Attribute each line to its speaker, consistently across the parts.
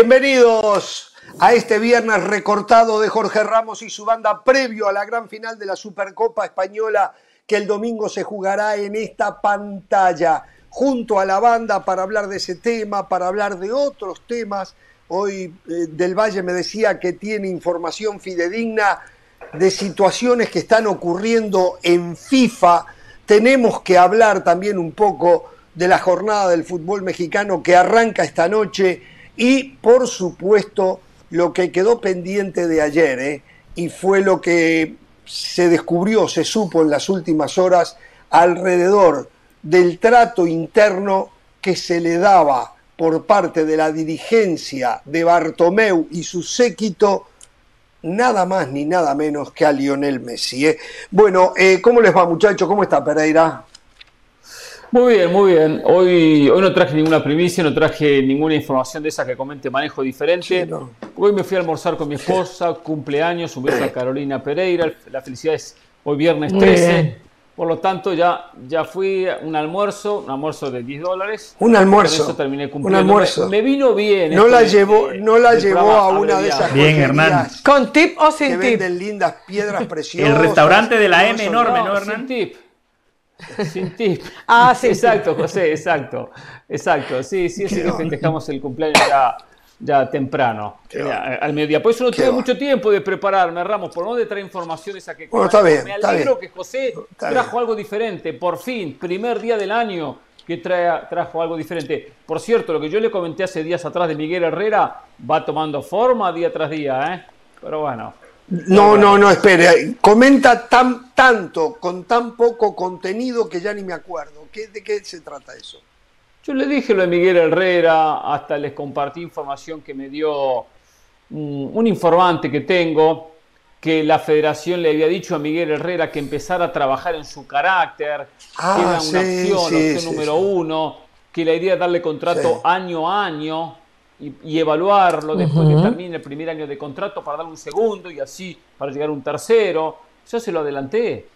Speaker 1: Bienvenidos a este viernes recortado de Jorge Ramos y su banda previo a la gran final de la Supercopa Española que el domingo se jugará en esta pantalla junto a la banda para hablar de ese tema, para hablar de otros temas. Hoy eh, Del Valle me decía que tiene información fidedigna de situaciones que están ocurriendo en FIFA. Tenemos que hablar también un poco de la jornada del fútbol mexicano que arranca esta noche y por supuesto lo que quedó pendiente de ayer ¿eh? y fue lo que se descubrió, se supo en las últimas horas alrededor del trato interno que se le daba por parte de la dirigencia de Bartomeu y su séquito nada más ni nada menos que a Lionel Messi. ¿eh? Bueno, eh, ¿cómo les va muchachos? ¿Cómo está Pereira?
Speaker 2: Muy bien, muy bien. Hoy, hoy no traje ninguna primicia, no traje ninguna información de esa que comente manejo diferente. Hoy me fui a almorzar con mi esposa, cumpleaños, un beso a Carolina Pereira. La felicidad es hoy viernes 13. Por lo tanto, ya, ya fui a un almuerzo, un almuerzo de 10 dólares.
Speaker 1: Un almuerzo. Con
Speaker 2: eso terminé cumpliendo. Un almuerzo. Me, vino bien.
Speaker 1: No la llevó, no la llevó a una de esas
Speaker 3: Bien, Hernán.
Speaker 4: ¿Con tip o sin
Speaker 1: que
Speaker 4: tip?
Speaker 1: Venden lindas piedras preciosas.
Speaker 3: El restaurante de la M enorme, ¿no, Hernán?
Speaker 2: Sin tip. Sin tip.
Speaker 4: ah, sí.
Speaker 2: Exacto, José, exacto. Exacto. Sí, sí, sí que festejamos el cumpleaños ya ya temprano, al mediodía. Por eso no tuve mucho tiempo de prepararme, Ramos, por no de traer informaciones a que...
Speaker 1: Bueno, está bien,
Speaker 2: me alegro que José trajo algo diferente, por fin, primer día del año que trae, trajo algo diferente. Por cierto, lo que yo le comenté hace días atrás de Miguel Herrera va tomando forma día tras día, ¿eh? Pero bueno.
Speaker 1: No, no, no, espere. Comenta tan, tanto, con tan poco contenido que ya ni me acuerdo. ¿Qué, ¿De qué se trata eso?
Speaker 2: Yo le dije lo de Miguel Herrera, hasta les compartí información que me dio un, informante que tengo, que la federación le había dicho a Miguel Herrera que empezara a trabajar en su carácter,
Speaker 1: ah,
Speaker 2: que era una
Speaker 1: sí,
Speaker 2: opción,
Speaker 1: sí,
Speaker 2: opción
Speaker 1: sí,
Speaker 2: número uno, que la idea es darle contrato año a año y, y evaluarlo después de que termine el primer año de contrato para darle un segundo y así para llegar a un tercero. Yo se lo adelanté.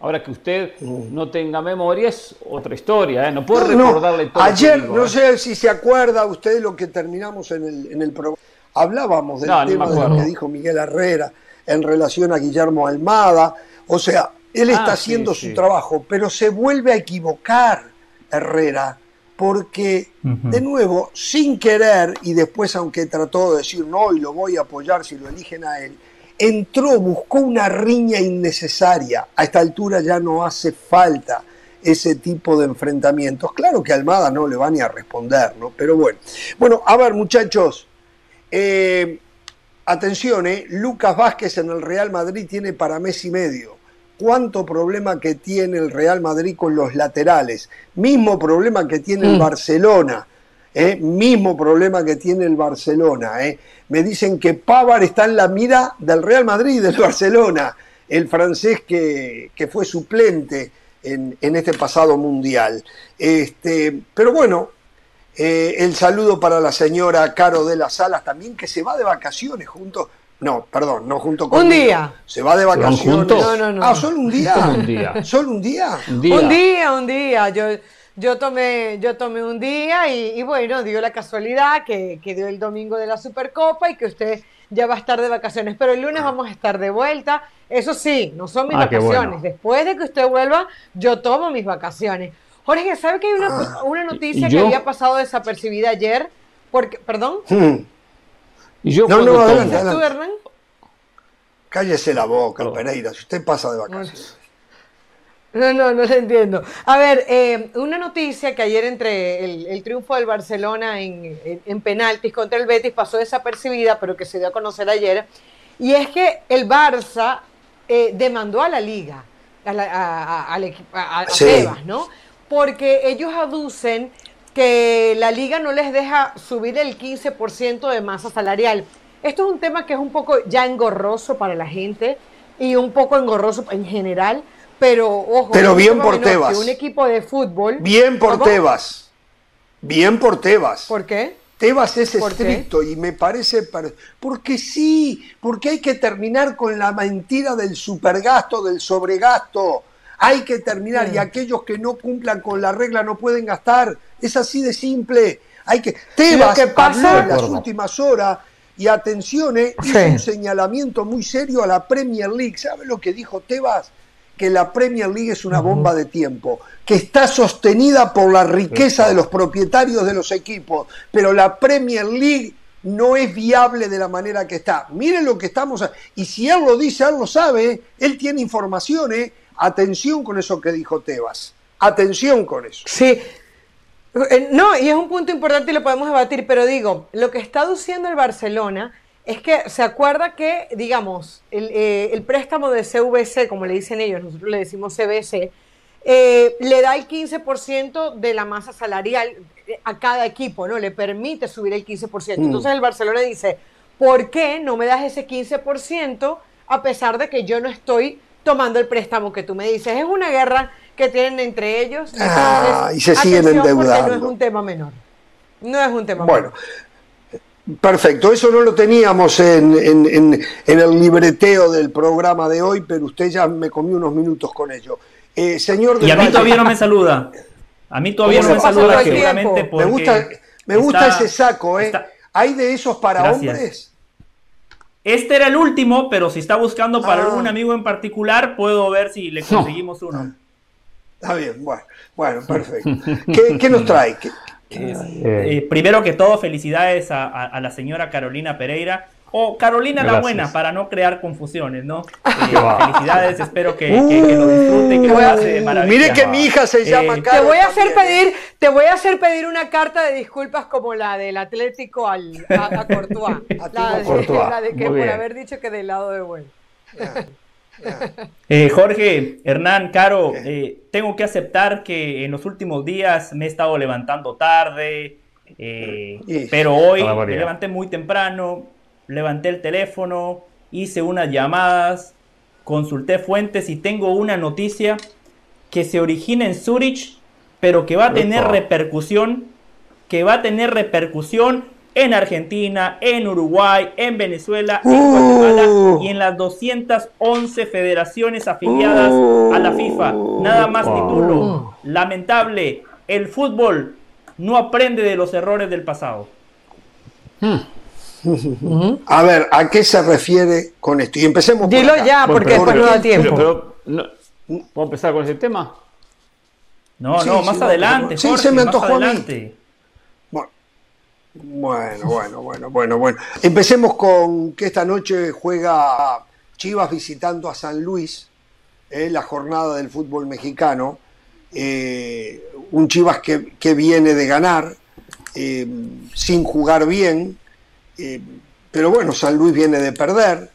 Speaker 2: Ahora que usted no tenga memoria es otra historia, ¿eh? no puedo
Speaker 1: No, no.
Speaker 2: recordarle todo.
Speaker 1: Ayer,
Speaker 2: digo,
Speaker 1: no
Speaker 2: ¿eh?
Speaker 1: sé si se acuerda usted lo que terminamos en el, en el programa. Hablábamos del
Speaker 2: No,
Speaker 1: tema de lo que dijo Miguel Herrera en relación a Guillermo Almada. O sea, él
Speaker 2: Ah,
Speaker 1: está haciendo
Speaker 2: sí.
Speaker 1: su trabajo, pero se vuelve a equivocar Herrera, porque, de nuevo, sin querer, y después aunque trató de decir no y lo voy a apoyar si lo eligen a él, entró, buscó una riña innecesaria. A esta altura ya no hace falta ese tipo de enfrentamientos. Claro que Almada no le va ni a responder, ¿no? Pero bueno. Bueno, a ver, muchachos. eh, atención, ¿eh? Lucas Vázquez en el Real Madrid tiene para mes y medio. ¿Cuánto problema que tiene el Real Madrid con los laterales? Mismo problema que tiene el Barcelona. ¿eh? Mismo problema que tiene el Barcelona. ¿eh? Me dicen que Pavar está en la mira del Real Madrid y del Barcelona, el francés que, que fue suplente en, en este pasado mundial. Este, pero bueno, eh, el saludo para la señora Caro de las Salas también, que se va de vacaciones junto. No, perdón, no junto con.
Speaker 4: día.
Speaker 1: Se va de vacaciones.
Speaker 2: juntos?
Speaker 4: No, no, no.
Speaker 1: Ah, solo un día.
Speaker 2: ¿Cómo un día?
Speaker 1: Solo un día.
Speaker 2: Un día.
Speaker 4: Un día, un día. Yo, yo, tomé, yo tomé un día y, y bueno, dio la casualidad que, que dio el domingo de la Supercopa y que usted ya va a estar de vacaciones. Pero el lunes vamos a estar de vuelta. Eso sí, no son mis
Speaker 2: Ah,
Speaker 4: vacaciones.
Speaker 2: bueno.
Speaker 4: Después de que usted vuelva, yo tomo mis vacaciones. Jorge, ¿sabe que hay una, una noticia
Speaker 2: ¿Y
Speaker 4: que había pasado desapercibida ayer? Porque, perdón,
Speaker 1: Hmm,
Speaker 2: Y yo
Speaker 1: No, no, adelante.
Speaker 4: ¿tú, Hernán?
Speaker 1: Cállese la boca,
Speaker 2: Perdón.
Speaker 1: Pereira, si usted pasa de vacaciones.
Speaker 4: No, no, no lo entiendo. A ver, eh, una noticia que ayer entre el, el triunfo del Barcelona en, en- en penaltis contra el Betis pasó desapercibida, pero que se dio a conocer ayer, y es que el Barça eh, demandó a la liga, a, la- a- a- a- a
Speaker 1: Sí.
Speaker 4: Tebas, ¿no? Porque ellos aducen que la liga no les deja subir el 15% de masa salarial. Esto es un tema que es un poco ya engorroso para la gente y un poco engorroso en general, pero ojo,
Speaker 1: Pero bien por Tebas.
Speaker 4: Un equipo de fútbol.
Speaker 1: Bien por
Speaker 4: ¿Cómo?
Speaker 1: Tebas. Bien por Tebas.
Speaker 4: ¿Por qué?
Speaker 1: Tebas es estricto y me parece... par- Porque sí, porque hay que terminar con la mentira del supergasto, del sobregasto. Hay que terminar y aquellos que no cumplan con la regla no pueden gastar. Es así de simple. Hay que. Tebas que pasa en las últimas horas y atención, eh, hizo un señalamiento muy serio a la Premier League. ¿Sabe lo que dijo Tebas? Que la Premier League es una bomba de tiempo, que está sostenida por la riqueza de los propietarios de los equipos, pero la Premier League no es viable de la manera que está. Miren lo que estamos. Y si él lo dice, él lo sabe, él tiene informaciones. Atención con eso que dijo Tebas. Atención con eso.
Speaker 4: Sí. Eh, no, y es un punto importante y lo podemos debatir, pero digo, lo que está diciendo el Barcelona es que se acuerda que, digamos, el, eh, el préstamo de CVC, como le dicen ellos, nosotros le decimos CVC, eh, le da el 15% de la masa salarial a cada equipo, ¿no? Le permite subir el 15%. Mm. Entonces el Barcelona dice, ¿por qué no me das ese 15% a pesar de que yo no estoy tomando el préstamo que tú me dices? Es una guerra que tienen entre ellos.
Speaker 1: Ah, y se siguen endeudando.
Speaker 4: No es un tema menor. No es un tema
Speaker 1: bueno. Perfecto, eso no lo teníamos en, en, el libreteo del programa de hoy, pero usted ya me comió unos minutos con ello.
Speaker 3: Eh, señor y a mí todavía no me saluda. A mí todavía no me saluda, seguramente
Speaker 1: Me gusta, me gusta ese saco, ¿eh? ¿Hay de esos para hombres?
Speaker 3: Este era el último, pero si está buscando para ah. algún amigo en particular, puedo ver si le conseguimos uno.
Speaker 1: Está bien, bueno, bueno perfecto. ¿Qué, nos trae?
Speaker 3: Eh, primero que todo, felicidades a, la señora Carolina Pereira o Carolina la Buena, para no crear confusiones, ¿no? Eh, felicidades, espero que, lo disfrute, que lo pase de maravilla.
Speaker 1: Mire que mi hija se llama
Speaker 4: eh, Te voy a hacer pedir, te voy a hacer pedir una carta de disculpas como la del Atlético al, a, Courtois. la, de, que por haber dicho que del lado de bueno.
Speaker 3: Eh, Jorge, Hernán, Caro, tengo que aceptar que en los últimos días me he estado levantando tarde, pero hoy me levanté muy temprano, levanté el teléfono, hice unas llamadas, consulté fuentes y tengo una noticia que se origina en Zurich, pero que va a tener repercusión, que va a tener repercusión en Argentina, en Uruguay, en Venezuela, en Guatemala y en las 211 federaciones afiliadas a la FIFA. Nada más título. Lamentable, el fútbol no aprende de los errores del pasado.
Speaker 1: Hmm. A ver, ¿a qué se refiere con esto? Y empecemos
Speaker 4: Dilo ya, porque después no da tiempo. Pero,
Speaker 2: ¿Puedo empezar con ese tema?
Speaker 3: No, no, más adelante.
Speaker 1: sí, se me antojó a mí. Bueno, bueno, bueno, bueno, bueno. Empecemos con que esta noche juega Chivas visitando a San Luis, eh, la jornada del fútbol mexicano. Eh, un Chivas que, que, viene de ganar, eh, sin jugar bien, eh, pero bueno, San Luis viene de perder.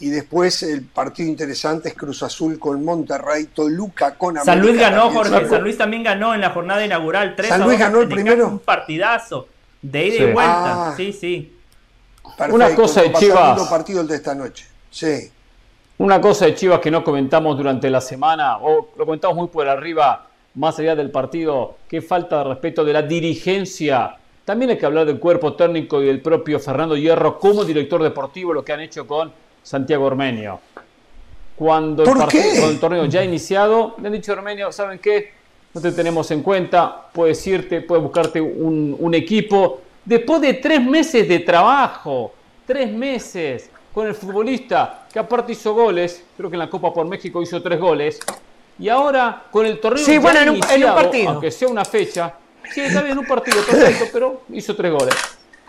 Speaker 1: Y después el partido interesante es Cruz Azul con Monterrey, Toluca con
Speaker 3: América. San Luis ganó, Jorge. San Luis también ganó en la jornada inaugural. 3
Speaker 1: San Luis ganó el primero.
Speaker 3: Un partidazo. De ida y vuelta. Ah. sí, sí.
Speaker 2: Una cosa de Chivas.
Speaker 1: partido el de esta noche. Sí.
Speaker 2: Una cosa de Chivas que no comentamos durante la semana, o lo comentamos muy por arriba, más allá del partido, qué falta de respeto de la dirigencia también hay que hablar del cuerpo técnico y del propio Fernando Hierro como director deportivo, lo que han hecho con Santiago Ormenio. Cuando el, partido, el torneo ya ha iniciado, le han dicho a Ormenio, ¿saben qué? No te tenemos en cuenta, puedes irte, puedes buscarte un, un equipo. Después de tres meses de trabajo, tres meses con el futbolista que aparte hizo goles, creo que en la Copa por México hizo tres goles, y ahora con el torneo
Speaker 4: sí, bueno, en un, en un partido.
Speaker 2: aunque sea una fecha, Sí, está bien, un partido perfecto, pero hizo tres goles.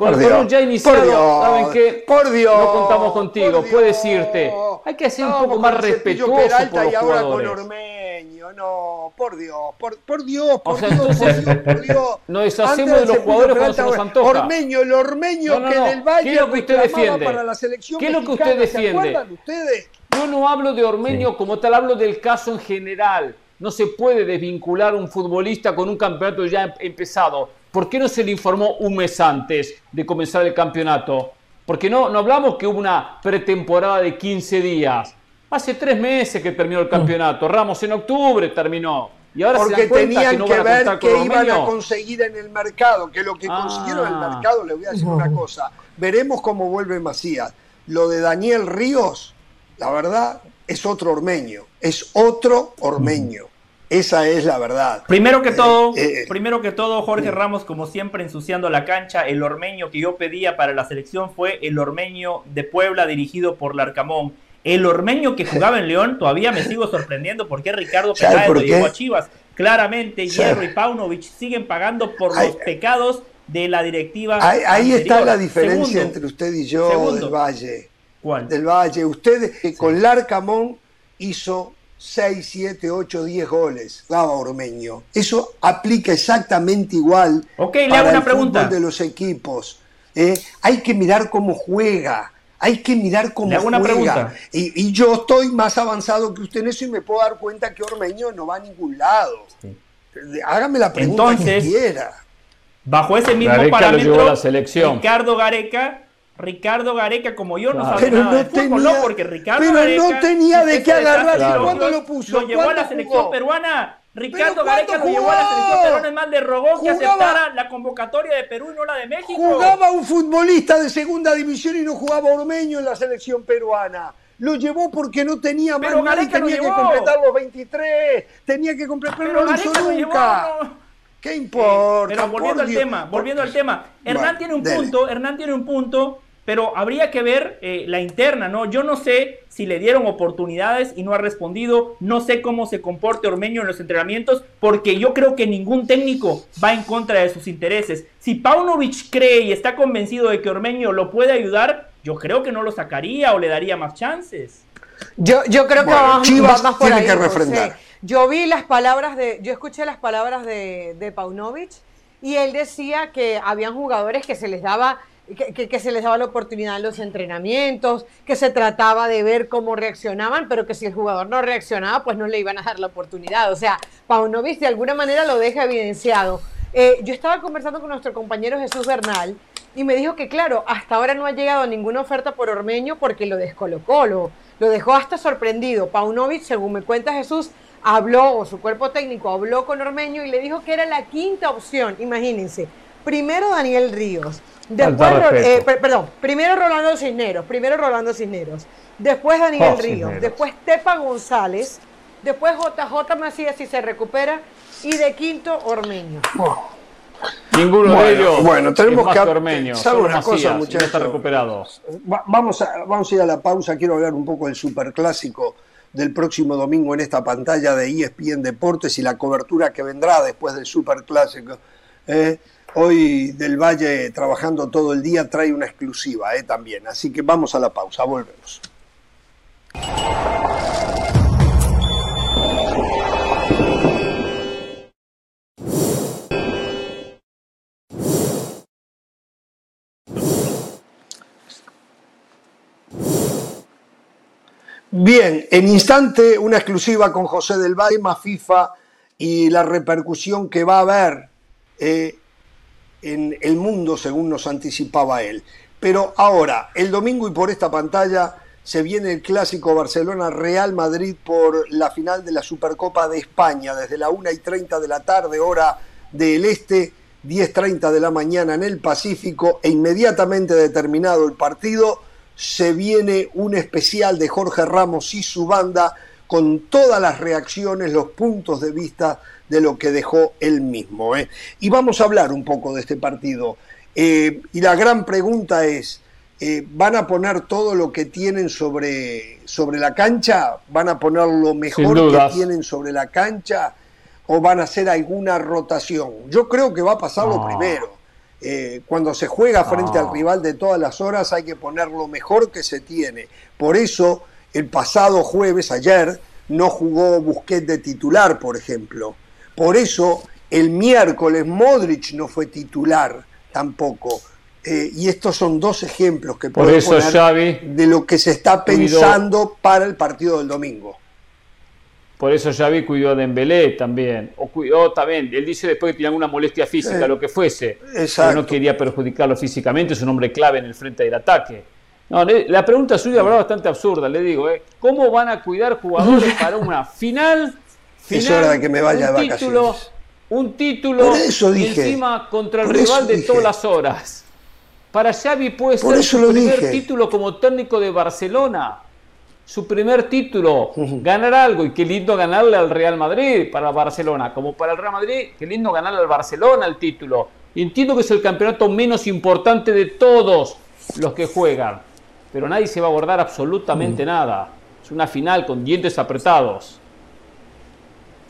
Speaker 2: Con el ya iniciado, ¿saben qué?
Speaker 1: Por Dios.
Speaker 2: No contamos contigo, puedes irte. Hay que ser un poco más respetuoso por los y ahora con
Speaker 1: Ormeño, no, por Dios, por, por Dios, por, Dios, por Dios, por Dios.
Speaker 2: Nos deshacemos de los jugadores cuando se nos antoja.
Speaker 1: Ormeño, el Ormeño que del Valle ¿Qué es lo que usted defiende? para la selección
Speaker 2: ¿Qué es lo que usted defiende? ustedes? Yo no hablo de Ormeño como tal, hablo del caso en general. No se puede desvincular un futbolista con un campeonato ya empezado. ¿Por qué no se le informó un mes antes de comenzar el campeonato? Porque no, no hablamos que hubo una pretemporada de 15 días. Hace tres meses que terminó el campeonato. Ramos en octubre terminó. Y ahora
Speaker 1: Porque tenían que, ver qué iban a conseguir en el mercado. Que lo que consiguieron en el ah. mercado, le voy a decir una cosa. Veremos cómo vuelve Macías. Lo de Daniel Ríos, la verdad, es otro ormeño. Es otro ormeño. Esa es la verdad.
Speaker 3: Primero que eh, todo, eh, primero que todo, Jorge Ramos, como siempre, ensuciando la cancha. El ormeño que yo pedía para la selección fue el ormeño de Puebla, dirigido por Larcamón. El ormeño que jugaba en León, todavía me sigo sorprendiendo porque Ricardo Peláez lo llevó a Chivas. Claramente, Hierro y Paunovic siguen pagando por los pecados de la directiva.
Speaker 1: Ahí, está la diferencia entre usted y yo del Valle. ¿Cuál? Del Valle. Usted eh, con Larcamón hizo 6, 7, 8, 10 goles, daba Ormeño. Eso aplica exactamente igual
Speaker 3: Ok, le hago una pregunta.
Speaker 1: de los equipos. ¿eh? Hay que mirar cómo juega. Hay que mirar cómo juega. Una pregunta. Y, yo estoy más avanzado que usted en eso y me puedo dar cuenta que Ormeño no va a ningún lado. Hágame la pregunta que quiera.
Speaker 3: Bajo ese mismo parámetro, la selección. Ricardo Gareca Ricardo Gareca, como yo, no sabía nada de fútbol, ¿no? Porque Ricardo
Speaker 1: pero
Speaker 3: Gareca.
Speaker 1: no tenía de qué agarrar. ¿Cuándo lo puso?
Speaker 3: Lo llevó a la selección peruana. Ricardo Gareca lo llevó a la selección peruana. Es más, le rogó que aceptara la convocatoria de Perú y no la de México.
Speaker 1: Jugaba un futbolista de segunda división y no jugaba Ormeño en la selección peruana. Lo llevó porque no tenía más
Speaker 3: pero Gareca
Speaker 1: tenía que completar los 23. Tenía que completar, pero, no lo hizo nunca. ¿Qué importa?
Speaker 3: pero volviendo al tema, volviendo al tema. Hernán tiene un punto, Hernán tiene un punto pero habría que ver eh, la interna, ¿no? Yo no sé si le dieron oportunidades y no ha respondido, no sé cómo se comporte Ormeño en los entrenamientos, porque yo creo que ningún técnico va en contra de sus intereses. Si Paunovic cree y está convencido de que Ormeño lo puede ayudar, yo creo que no lo sacaría o le daría más chances.
Speaker 4: Yo, yo creo que Chivas más por ahí, que refrendar. Yo vi las palabras de, yo escuché las palabras de, de Paunovic y él decía que habían jugadores que se les daba que, se les daba la oportunidad en los entrenamientos, que se trataba de ver cómo reaccionaban, pero que si el jugador no reaccionaba, pues no le iban a dar la oportunidad. O sea, Paunovic de alguna manera lo deja evidenciado. Eh, yo estaba conversando con nuestro compañero Jesús Bernal y me dijo que, claro, hasta ahora no ha llegado ninguna oferta por Ormeño porque lo descolocó, lo, dejó hasta sorprendido. Paunovic, según me cuenta Jesús, habló, o su cuerpo técnico habló con Ormeño y le dijo que era la quinta opción, imagínense. Primero Daniel Ríos, Después, eh, perdón, primero Rolando Cisneros, primero Rolando Cisneros, después Daniel oh, Ríos, después Tepa González, después JJ Macías si se recupera y de quinto Ormeño.
Speaker 2: Ninguno de ellos.
Speaker 1: Bueno, tenemos que
Speaker 2: Ormeño,
Speaker 1: sabe una cosa, muchachos.
Speaker 2: está recuperado.
Speaker 1: vamos a vamos a ir a la pausa. Quiero hablar un poco del superclásico del próximo domingo en esta pantalla de ESPN Deportes y la cobertura que vendrá después del superclásico. Eh, Hoy del Valle trabajando todo el día trae una exclusiva eh, también, así que vamos a la pausa, volvemos. Bien, en instante una exclusiva con José del Valle, más FIFA y la repercusión que va a haber eh, en el mundo, según nos anticipaba él. Pero ahora, el domingo y por esta pantalla, se viene el clásico Barcelona-Real Madrid por la final de la Supercopa de España, desde la 1 y 30 de la tarde, hora del este, 10.30 de la mañana en el Pacífico, e inmediatamente determinado el partido, se viene un especial de Jorge Ramos y su banda con todas las reacciones, los puntos de vista de lo que dejó él mismo. ¿eh? Y vamos a hablar un poco de este partido. Eh, y la gran pregunta es, eh, ¿van a poner todo lo que tienen sobre, sobre la cancha? ¿Van a poner lo mejor que tienen sobre la cancha? ¿O van a hacer alguna rotación? Yo creo que va a pasar lo primero. cuando se juega frente al rival de todas las horas hay que poner lo mejor que se tiene. Por eso el pasado jueves, ayer, no jugó Busquets de titular, por ejemplo. Por eso el miércoles Modric no fue titular tampoco. Eh, y estos son dos ejemplos que
Speaker 2: por eso, poner
Speaker 1: de lo que se está pensando para el partido del domingo.
Speaker 2: Por eso Xavi cuidó a Dembélé también, o cuidó también, él dice después que tenía alguna molestia física, lo que fuese, pero no quería perjudicarlo físicamente, es un hombre clave en el frente del ataque. No, la pregunta suya es bastante absurda, le digo, ¿eh? ¿cómo van a cuidar jugadores para una final?
Speaker 1: Final es hora de que me vaya
Speaker 2: de
Speaker 1: Título,
Speaker 2: un título encima contra el rival de todas las horas. Para Xavi puede ser su primer título como técnico de Barcelona. su primer título, ganar algo. Y qué lindo ganarle al Real Madrid para Barcelona. Como para el Real Madrid, qué lindo ganarle al Barcelona el título. entiendo que es el campeonato menos importante de todos los que juegan. Pero nadie se va a abordar absolutamente nada. Es una final con dientes apretados.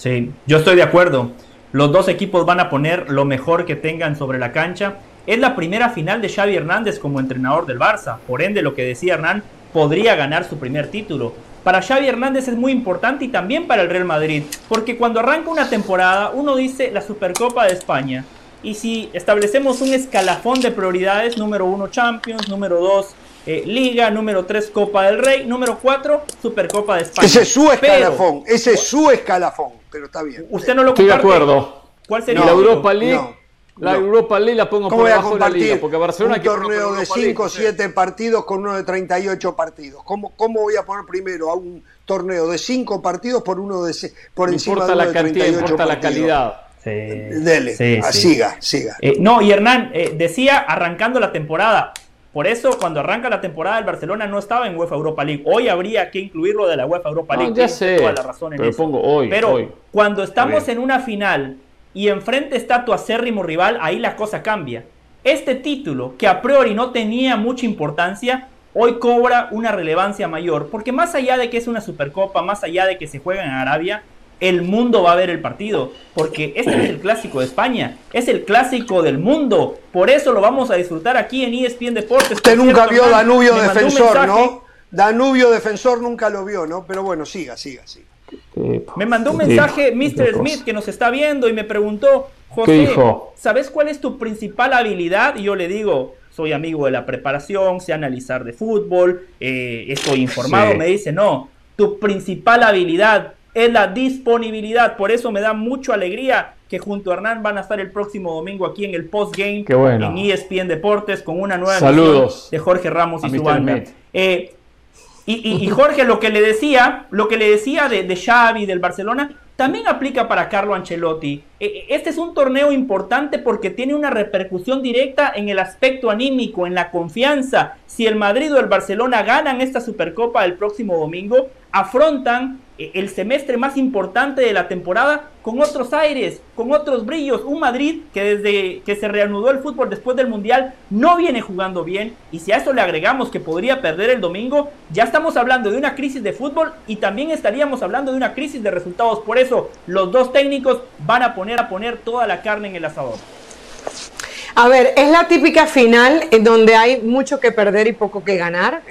Speaker 3: Sí, yo estoy de acuerdo. Los dos equipos van a poner lo mejor que tengan sobre la cancha. Es la primera final de Xavi Hernández como entrenador del Barça. Por ende, lo que decía Hernán, podría ganar su primer título. Para Xavi Hernández es muy importante y también para el Real Madrid, porque cuando arranca una temporada uno dice la Supercopa de España. Y si establecemos un escalafón de prioridades, número uno Champions, número dos eh, Liga, número tres Copa del Rey, número cuatro Supercopa de España.
Speaker 1: Ese es su escalafón, ese es su escalafón, pero está bien.
Speaker 2: Usted no lo
Speaker 3: comparte.
Speaker 2: Estoy de acuerdo. ¿Cuál sería? la Europa League. La Europa League la pongo por debajo de la Liga, porque Barcelona
Speaker 1: un torneo de 5 o 7 partidos con uno de 38 partidos. ¿Cómo, ¿Cómo voy a poner primero a un torneo de 5 partidos por uno de por encima de uno
Speaker 2: la
Speaker 1: de
Speaker 2: cantidad,
Speaker 1: 38
Speaker 2: importa la calidad.
Speaker 1: Sí. Dele, ah, siga, siga.
Speaker 3: Eh, no, y Hernán eh, decía arrancando la temporada. Por eso, cuando arranca la temporada, el Barcelona no estaba en UEFA Europa League. Hoy habría que incluirlo de la UEFA Europa League.
Speaker 2: ya sé. Toda la razón en pero pongo hoy.
Speaker 3: Pero cuando estamos en una final y enfrente está tu acérrimo rival, ahí la cosa cambia. Este título, que a priori no tenía mucha importancia, hoy cobra una relevancia mayor, porque más allá de que es una supercopa, más allá de que se juega en Arabia, el mundo va a ver el partido, porque este es el clásico de España, es el clásico del mundo, por eso lo vamos a disfrutar aquí en ESPN Deportes.
Speaker 1: Usted nunca vio Danubio Defensor, ¿no? Danubio Defensor nunca lo vio, ¿no? Pero bueno, siga, siga, siga.
Speaker 3: Me mandó un mensaje Mr. Smith que nos está viendo y me preguntó, José, ¿sabes cuál es tu principal habilidad? Y yo le digo, soy amigo de la preparación, sé analizar de fútbol, eh, estoy informado. Me dice, no, tu principal habilidad es la disponibilidad. Por eso me da mucha alegría que junto a Hernán van a estar el próximo domingo aquí en el postgame en ESPN Deportes con una nueva
Speaker 2: Saludos
Speaker 3: de Jorge Ramos y su banda. Eh, y, Jorge, lo que le decía, lo que le decía de, de Xavi, del Barcelona, también aplica para Carlo Ancelotti. E, e, este es un torneo importante porque tiene una repercusión directa en el aspecto anímico, en la confianza. Si el Madrid o el Barcelona ganan esta Supercopa el próximo domingo, afrontan eh, el semestre más importante de la temporada con otros aires, con otros brillos. Un Madrid que desde que se reanudó el fútbol después del Mundial no viene jugando bien. Y si a eso le agregamos que podría perder el domingo, ya estamos hablando de una crisis de fútbol y también estaríamos hablando de una crisis de resultados. Por eso los dos técnicos van a poner a poner toda la carne en el asador.
Speaker 4: A ver, es la típica final en donde hay mucho que perder y poco que ganar,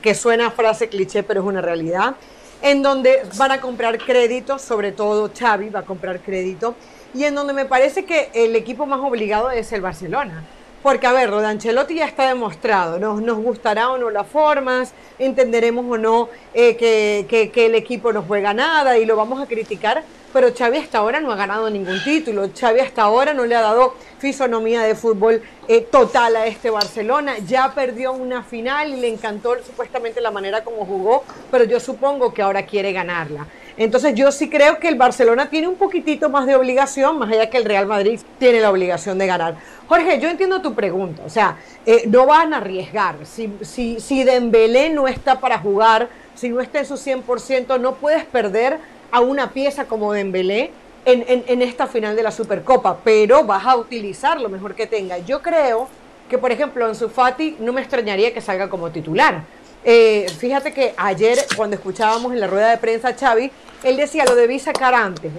Speaker 4: que suena frase cliché, pero es una realidad en donde van a comprar crédito, sobre todo Xavi va a comprar crédito, y en donde me parece que el equipo más obligado es el Barcelona. Porque, a ver, lo de Ancelotti ya está demostrado, nos, gustará o no las formas, entenderemos o no eh, que, que, el equipo no juega nada y lo vamos a criticar, pero Xavi hasta ahora no ha ganado ningún título, Xavi hasta ahora no le ha dado fisonomía de fútbol eh, total a este Barcelona, ya perdió una final y le encantó supuestamente la manera como jugó, pero yo supongo que ahora quiere ganarla. Entonces yo sí creo que el Barcelona tiene un poquitito más de obligación, más allá que el Real Madrid tiene la obligación de ganar. Jorge, yo entiendo tu pregunta, o sea, eh, no van a arriesgar. Si, si, si Dembélé no está para jugar, si no está en su 100%, no puedes perder a una pieza como Dembélé en, en, en esta final de la Supercopa, pero vas a utilizar lo mejor que tenga. Yo creo que, por ejemplo, en Fati no me extrañaría que salga como titular. Eh, fíjate que ayer, cuando escuchábamos en la rueda de prensa a Xavi, él decía, lo debí sacar antes.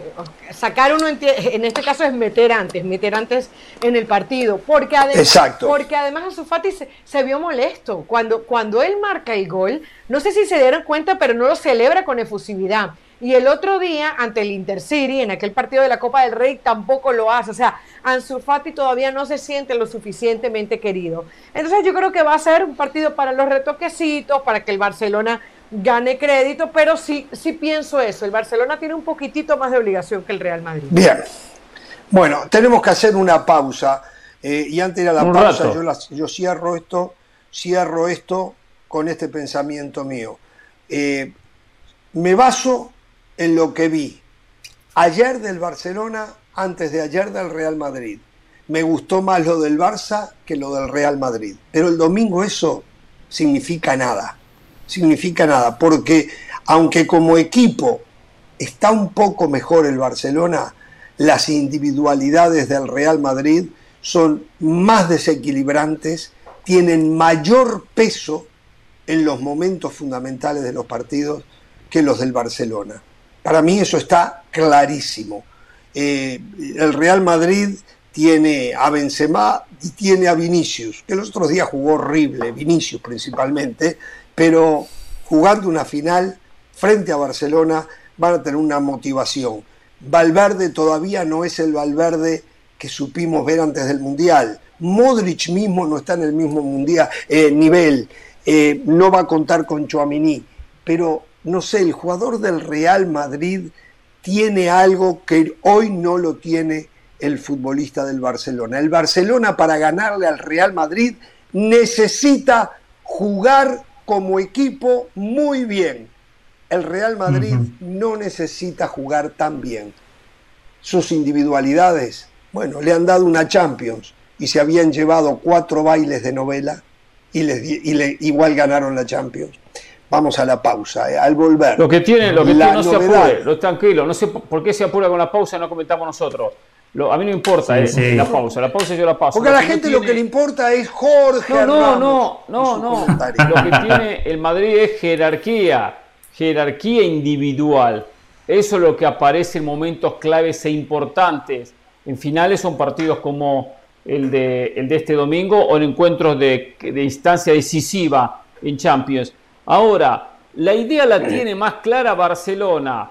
Speaker 4: Sacar uno, en este caso es meter antes, meter antes en el partido. Porque además, Porque además Azufati se, se vio molesto. Cuando, cuando él marca el gol, no sé si se dieron cuenta, pero no lo celebra con efusividad. Y el otro día, ante el Intercity, en aquel partido de la Copa del Rey, tampoco lo hace. O sea, Ansu Fati todavía no se siente lo suficientemente querido. Entonces yo creo que va a ser un partido para los retoquecitos, para que el Barcelona gane crédito, pero sí, sí pienso eso. El Barcelona tiene un poquitito más de obligación que el Real Madrid.
Speaker 1: Bien. Bueno, tenemos que hacer una pausa. Eh, y antes de la pausa, yo, yo, cierro esto, cierro esto con este pensamiento mío. Eh, me baso en lo que vi ayer del Barcelona antes de ayer del Real Madrid. Me gustó más lo del Barça que lo del Real Madrid. Pero el domingo eso significa nada. significa nada, porque aunque como equipo está un poco mejor el Barcelona, las individualidades del Real Madrid son más desequilibrantes, tienen mayor peso en los momentos fundamentales de los partidos que los del Barcelona. Para mí eso está clarísimo. Eh, el Real Madrid tiene a Benzema y tiene a Vinicius, que los otros días jugó horrible, Vinicius principalmente, pero jugando una final frente a Barcelona van a tener una motivación. Valverde todavía no es el Valverde que supimos ver antes del Mundial. Modric mismo no está en el mismo mundial, eh, nivel. Eh, no va a contar con Chouamini. Pero, no sé, el jugador del Real Madrid tiene algo que hoy no lo tiene el futbolista del Barcelona. El Barcelona para ganarle al Real Madrid necesita jugar como equipo muy bien. El Real Madrid no necesita jugar tan bien. Sus individualidades, bueno, le han dado una Champions y se habían llevado cuatro bailes de novela y, les, y igual ganaron la Champions. Vamos a la pausa, eh, al volver.
Speaker 2: Lo que tiene, lo que tiene, no se apure, lo, tranquilo, no sé por qué se apura con la pausa, no comentamos nosotros. a mí no importa eh, la pausa, la pausa yo la paso.
Speaker 1: Porque a la gente lo que le importa es Jorge.
Speaker 2: No, no, no, no, no. Lo que tiene el Madrid es jerarquía, jerarquía individual. Eso es lo que aparece en momentos claves e importantes. En finales son partidos como el de, el de este domingo o en encuentros de, de instancia decisiva en Champions. Ahora, la idea la tiene más clara Barcelona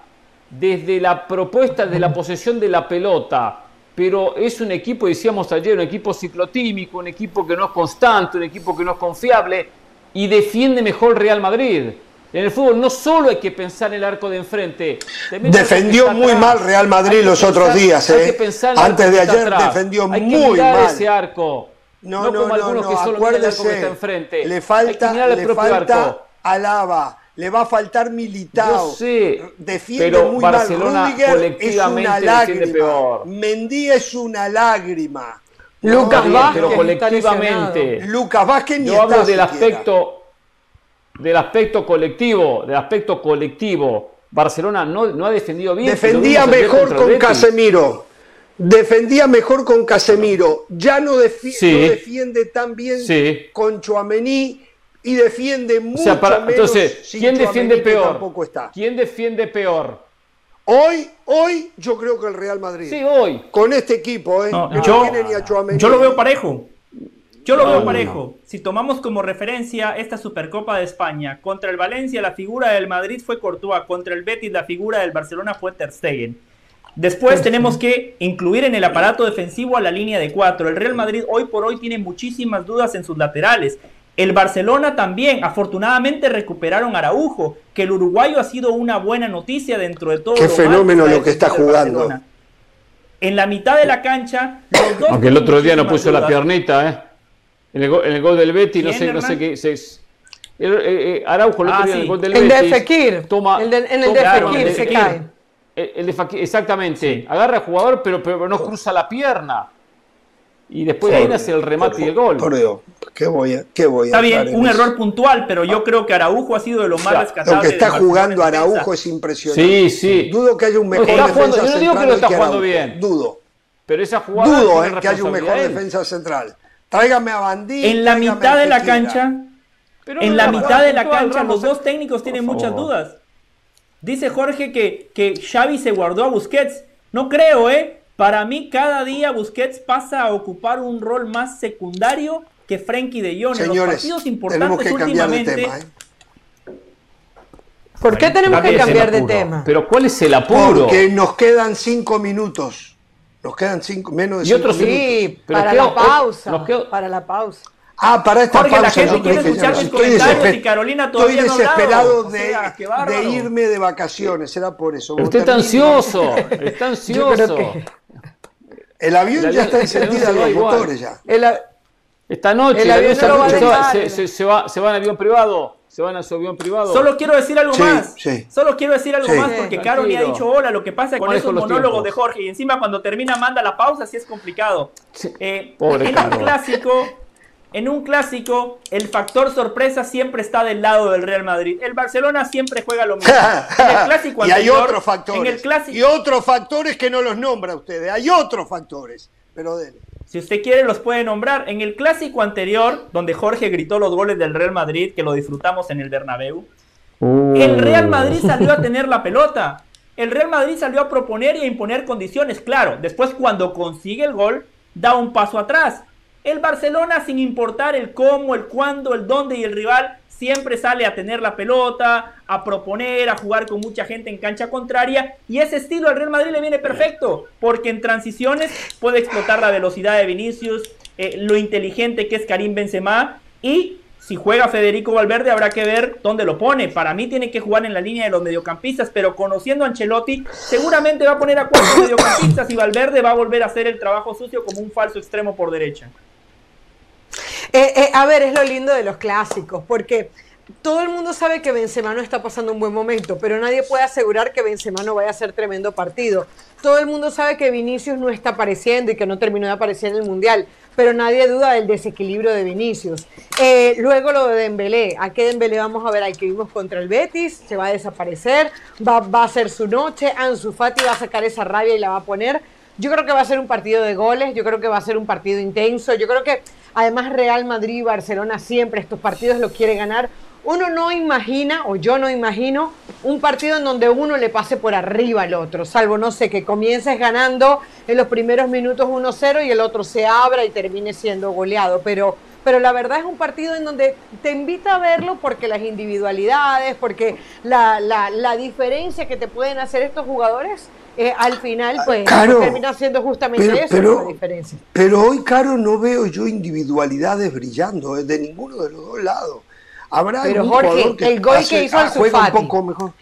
Speaker 2: desde la propuesta de la posesión de la pelota, pero es un equipo, decíamos ayer, un equipo ciclotímico, un equipo que no es constante, un equipo que no es confiable y defiende mejor Real Madrid. En el fútbol no solo hay que pensar en el arco de enfrente.
Speaker 1: Defendió muy mal Real Madrid los otros días. Eh. Antes de ayer defendió muy mal.
Speaker 2: ese arco.
Speaker 1: No, no, no, no, que solo acuérdese, enfrente. Le falta, le falta Alaba, le va a faltar Militao. defiende pero muy Barcelona mal. Rudiger es una lágrima. Peor. Mendy es una lágrima.
Speaker 2: Lucas Vázquez, pero colectivamente.
Speaker 1: Lucas Vázquez ni
Speaker 2: Yo hablo del aspecto del aspecto colectivo, del aspecto colectivo. Barcelona no, no ha defendido bien.
Speaker 1: Defendía mejor con Casemiro. Defendía mejor con Casemiro. Ya no, defiende tan bien con Chuamení y defiende mucho menos.
Speaker 2: Entonces, ¿quién defiende peor? ¿Quién defiende peor?
Speaker 1: Hoy, hoy, yo creo que el Real Madrid.
Speaker 2: Sí, hoy.
Speaker 1: Con este equipo, ¿eh?
Speaker 3: yo, yo lo veo parejo. Yo lo veo parejo. Si tomamos como referencia esta Supercopa de España, contra el Valencia la figura del Madrid fue Courtois, contra el Betis la figura del Barcelona fue Ter Stegen. Después tenemos que incluir en el aparato defensivo a la línea de cuatro. El Real Madrid hoy por hoy tiene muchísimas dudas en sus laterales. El Barcelona también, afortunadamente recuperaron a Araujo, que el uruguayo ha sido una buena noticia dentro de todo.
Speaker 1: Qué fenómeno lo que está jugando.
Speaker 3: En la mitad de la cancha,
Speaker 2: los dos Aunque el otro día no puso la piernita, ¿eh? En el, gol, del Betty, no sé, no sé qué. Se, eh, Araujo, el otro ah, día en el gol del
Speaker 4: el De Fekir, toma, el de, en el de Fekir se cae.
Speaker 2: El, de Fekir, exactamente. Agarra al jugador, pero, pero no cruza la pierna y después de ahí nace el remate y el gol.
Speaker 1: Por Dios, ¿qué voy a, qué voy
Speaker 3: Está bien, un error puntual, pero yo creo que Araujo ha sido de lo más rescatable.
Speaker 1: Lo que está jugando Araujo es impresionante.
Speaker 2: Sí, sí.
Speaker 1: Dudo que haya un mejor defensa
Speaker 2: Yo no digo que lo está jugando bien.
Speaker 1: Dudo.
Speaker 2: Pero esa jugada.
Speaker 1: Dudo eh, que haya un mejor defensa central. Tráigame a Bandí.
Speaker 3: En la mitad de la cancha. en la mitad de la cancha, los dos técnicos tienen muchas dudas. Dice Jorge que, que Xavi se guardó a Busquets. No creo, ¿eh? Para mí, cada día Busquets pasa a ocupar un rol más secundario que Frenkie de Jong. en los partidos importantes últimamente. Tema, ¿eh?
Speaker 4: ¿Por qué tenemos que cambiar de tema?
Speaker 2: Pero ¿cuál es el apuro?
Speaker 1: Porque nos quedan cinco minutos. Nos quedan cinco, menos de cinco y otros minutos.
Speaker 4: Sí, para la pausa. Para la pausa.
Speaker 1: Ah, para esta
Speaker 3: Jorge, la gente quiere escuchar mis comentarios y Carolina todavía
Speaker 1: Estoy desesperado de, de, irme de vacaciones, será por eso.
Speaker 2: Usted está ansioso, está ansioso.
Speaker 1: El avión ya está encendido los motores ya.
Speaker 2: Esta noche, el avión se, se, va, se va en avión privado. Se van a su avión privado.
Speaker 3: Solo quiero decir algo más. Solo quiero decir algo más porque Caro me ha dicho hola. Lo que pasa con esos monólogos de Jorge y encima cuando termina manda la pausa, así es complicado. Eh, Pobre en un clásico, en un clásico, el factor sorpresa siempre está del lado del Real Madrid. El Barcelona siempre juega lo mismo.
Speaker 1: En el clásico y hay otros factores. Y otros factores que no los nombra ustedes. Hay otros factores. Pero
Speaker 3: Si usted quiere, los puede nombrar. En el clásico anterior, donde Jorge gritó los goles del Real Madrid, que lo disfrutamos en el Bernabéu, el Real Madrid salió a tener la pelota. El Real Madrid salió a proponer y a imponer condiciones. Claro, después cuando consigue el gol, da un paso atrás. El Barcelona, sin importar el cómo, el cuándo, el dónde y el rival, siempre sale a tener la pelota, a proponer, a jugar con mucha gente en cancha contraria. Y ese estilo al Real Madrid le viene perfecto, porque en transiciones puede explotar la velocidad de Vinicius, eh, lo inteligente que es Karim Benzema y si juega Federico Valverde habrá que ver dónde lo pone. Para mí tiene que jugar en la línea de los mediocampistas, pero conociendo a Ancelotti, seguramente va a poner a cuatro mediocampistas y Valverde va a volver a hacer el trabajo sucio como un falso extremo por derecha.
Speaker 4: Eh, eh, a ver, es lo lindo de los clásicos, porque todo el mundo sabe que Benzema no está pasando un buen momento, pero nadie puede asegurar que Benzema no vaya a ser tremendo partido. Todo el mundo sabe que Vinicius no está apareciendo y que no terminó de aparecer en el Mundial, pero nadie duda del desequilibrio de Vinicius. Eh, luego lo de Dembélé. ¿A qué Dembélé vamos a ver? Al que vimos contra el Betis, se va a desaparecer, va, va a ser su noche, Ansu Fati va a sacar esa rabia y la va a poner. Yo creo que va a ser un partido de goles, yo creo que va a ser un partido intenso, yo creo que Además, Real Madrid Barcelona siempre estos partidos los quiere ganar. Uno no imagina, o yo no imagino, un partido en donde uno le pase por arriba al otro, salvo, no sé, que comiences ganando en los primeros minutos 1-0 y el otro se abra y termine siendo goleado. Pero, pero la verdad es un partido en donde te invita a verlo porque las individualidades, porque la, la, la diferencia que te pueden hacer estos jugadores eh, al final ah, pues termina siendo justamente eso la diferencia.
Speaker 1: Pero hoy, Caro, no veo yo individualidades brillando eh, de ninguno de los dos lados. Habrá
Speaker 4: pero Jorge, el gol que hizo ah, juega un poco mejor.